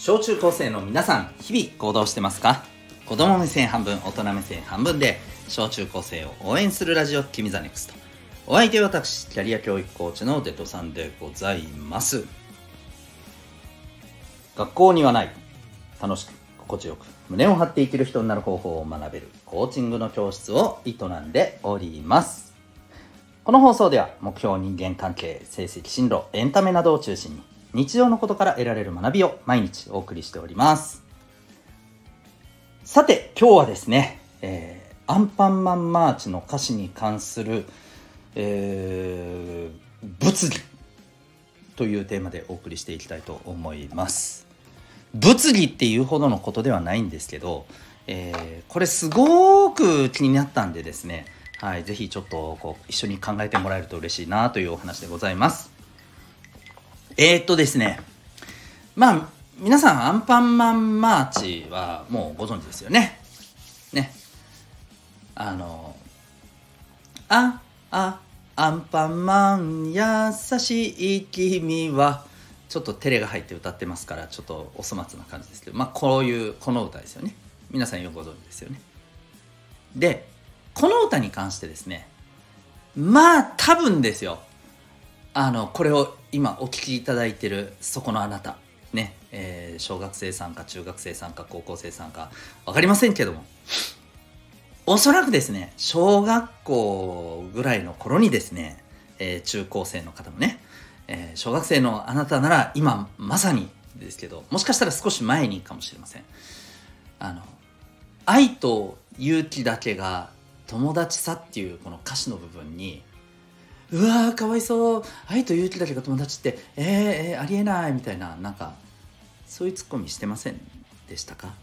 小中高生の皆さん日々行動してますか？子供目線半分大人目線半分で小中高生を応援するラジオ番組 The Next。お相手は私キャリア教育コーチのデトさんでございます。学校にはない楽しく心地よく胸を張って生きる人になる方法を学べるコーチングの教室を営んでおります。この放送では目標人間関係成績進路エンタメなどを中心に日常のことから得られる学びを毎日お送りしておりますさて今日はですね、えー、アンパンマンマーチの歌詞に関する、えー、物理というテーマでお送りしていきたいと思います物理っていうほどのことではないんですけど、えー、これすごく気になったんでですねはい、ぜひちょっとこう一緒に考えてもらえると嬉しいなというお話でございます。えー、っとですね、まあ、皆さん、アンパンマンマーチはもうご存知ですよね。ね。あの、あ、あ、アンパンマン優しい君は、ちょっと照れが入って歌ってますから、ちょっとお粗末な感じですけど、まあ、こういう、この歌ですよね。皆さんよくご存知ですよね。で、この歌に関してですね、まあ、多分ですよ。あの、これを今お聞きいただいてるそこのあなた。ね、えー、小学生さんか中学生さんか高校生さんか。分かりませんけども。おそらくですね小学校ぐらいの頃にですね、えー、中高生の方もね、えー、小学生のあなたなら今まさにですけどもしかしたら少し前にかもしれません。あの愛と勇気だけが友達さっていうこの歌詞の部分にうわーかわいそう。愛と勇気だけが友達ってえー、えー、ありえないみたいななんかそういうツッコミしてませんでしたか？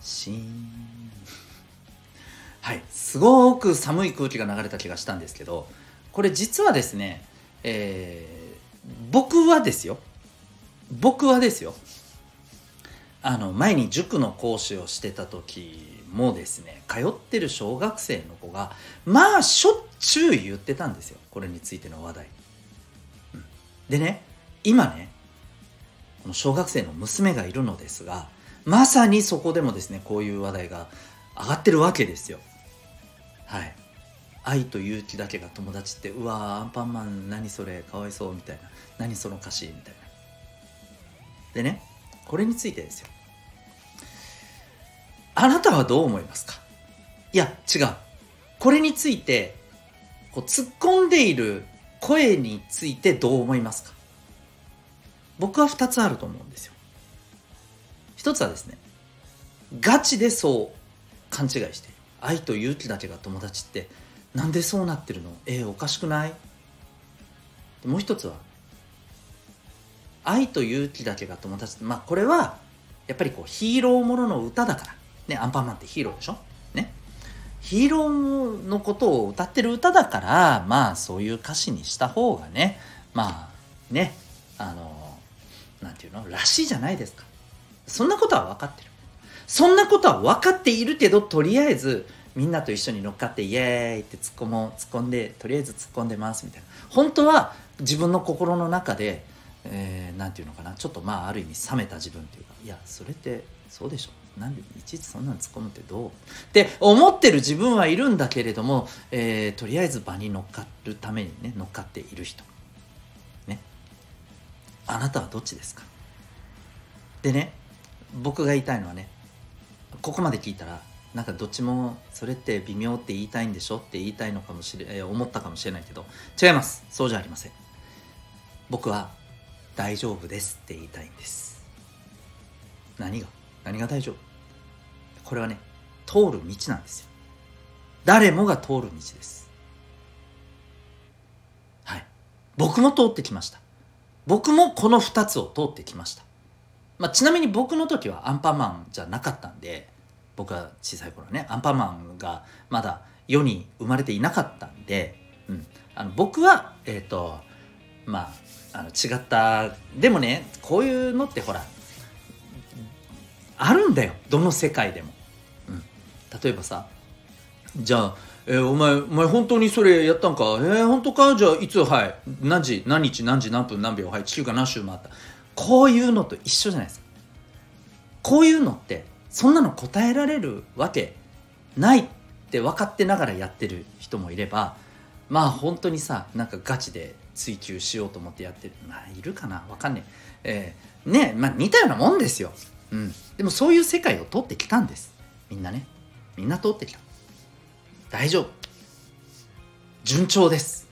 シーン。はいすごく寒い空気が流れた気がしたんですけどこれ実はですね、えー、僕はですよ。僕はですよ。あの前に塾の講師をしてた時もですね通ってる小学生の子がまあしょっちゅう言ってたんですよ。これについての話題、うん、でね今ねこの小学生の娘がいるのですがまさにそこでもですねこういう話題が上がってるわけですよ。はい。愛と勇気だけが友達ってうわアンパンマン何それかわいそうみたいな。何その歌詞みたいな。でねこれについてですよ。あなたはどう思いますか？いや、違う。これについて、こう突っ込んでいる声についてどう思いますか？僕は2つあると思うんですよ。1つはですね、ガチでそう勘違いして愛と勇気だけが友達ってなんでそうなってるの？えー、おかしくない？もう一つは愛と勇気だけが友達まあこれはやっぱりこうヒーローものの歌だからね、アンパンマンってヒーローでしょ？ヒーローのことを歌ってる歌だから、まあそういう歌詞にした方がね、まあね、あの、なんていうの、らしいじゃないですか。そんなことは分かってる。そんなことは分かっているけど、とりあえずみんなと一緒に乗っかってイエーイって突っ込もう、突っ込んで、とりあえず突っ込んでますみたいな。本当は自分の心の中で、えー、て言うのかな、ちょっとまあある意味冷めた自分というか、いや、それってそうでしょなんでいちいちそんなの突っ込むってどう？って思ってる自分はいるんだけれども、えー、とりあえず場に乗っかるためにね乗っかっている人。ね。あなたはどっちですか？でね僕が言いたいのはねここまで聞いたらなんかどっちもそれって微妙って言いたいんでしょ？って言いたいのかもしれ、えー、思ったかもしれないけど違います。そうじゃありません。僕は大丈夫ですって言いたいんです。何が？何が大丈夫？これはね通る道なんですよ。誰もが通る道です。はい。僕も通ってきました。僕もこの2つを通ってきました、まあ、ちなみに僕の時はアンパンマンじゃなかったんで僕は小さい頃ねアンパンマンがまだ世に生まれていなかったんで、うん、あの僕はえっ、ー、とまああの違った。でもねこういうのってほらあるんだよ。どの世界でも、うん、例えばさじゃあ、えー、お前お前本当にそれやったんか？えー、本当か？じゃあいつはい。何時？何日？何時？何分？何秒？はい。地球が何周回った？こういうのと一緒じゃないですか。こういうのってそんなの答えられるわけないって分かってながらやってる人もいればまあ本当にさなんかガチで追求しようと思ってやってる。まあいるかな？分かんねえ。えー、ねまあ似たようなもんですよ、うん、でもそういう世界を通ってきたんです。みんなね。みんな通ってきた。大丈夫。順調です。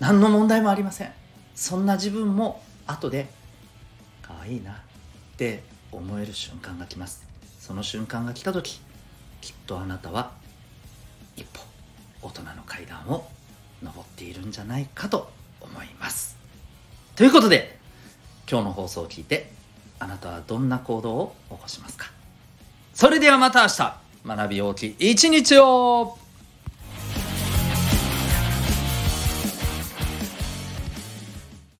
何の問題もありません。そんな自分も後で可愛いな。って思える瞬間が来ます。その瞬間が来た時きっとあなたは一歩大人の階段を登っているんじゃないかと思います。ということで今日の放送を聞いてあなたはどんな行動を起こしますか？それではまた明日学び大きい一日を。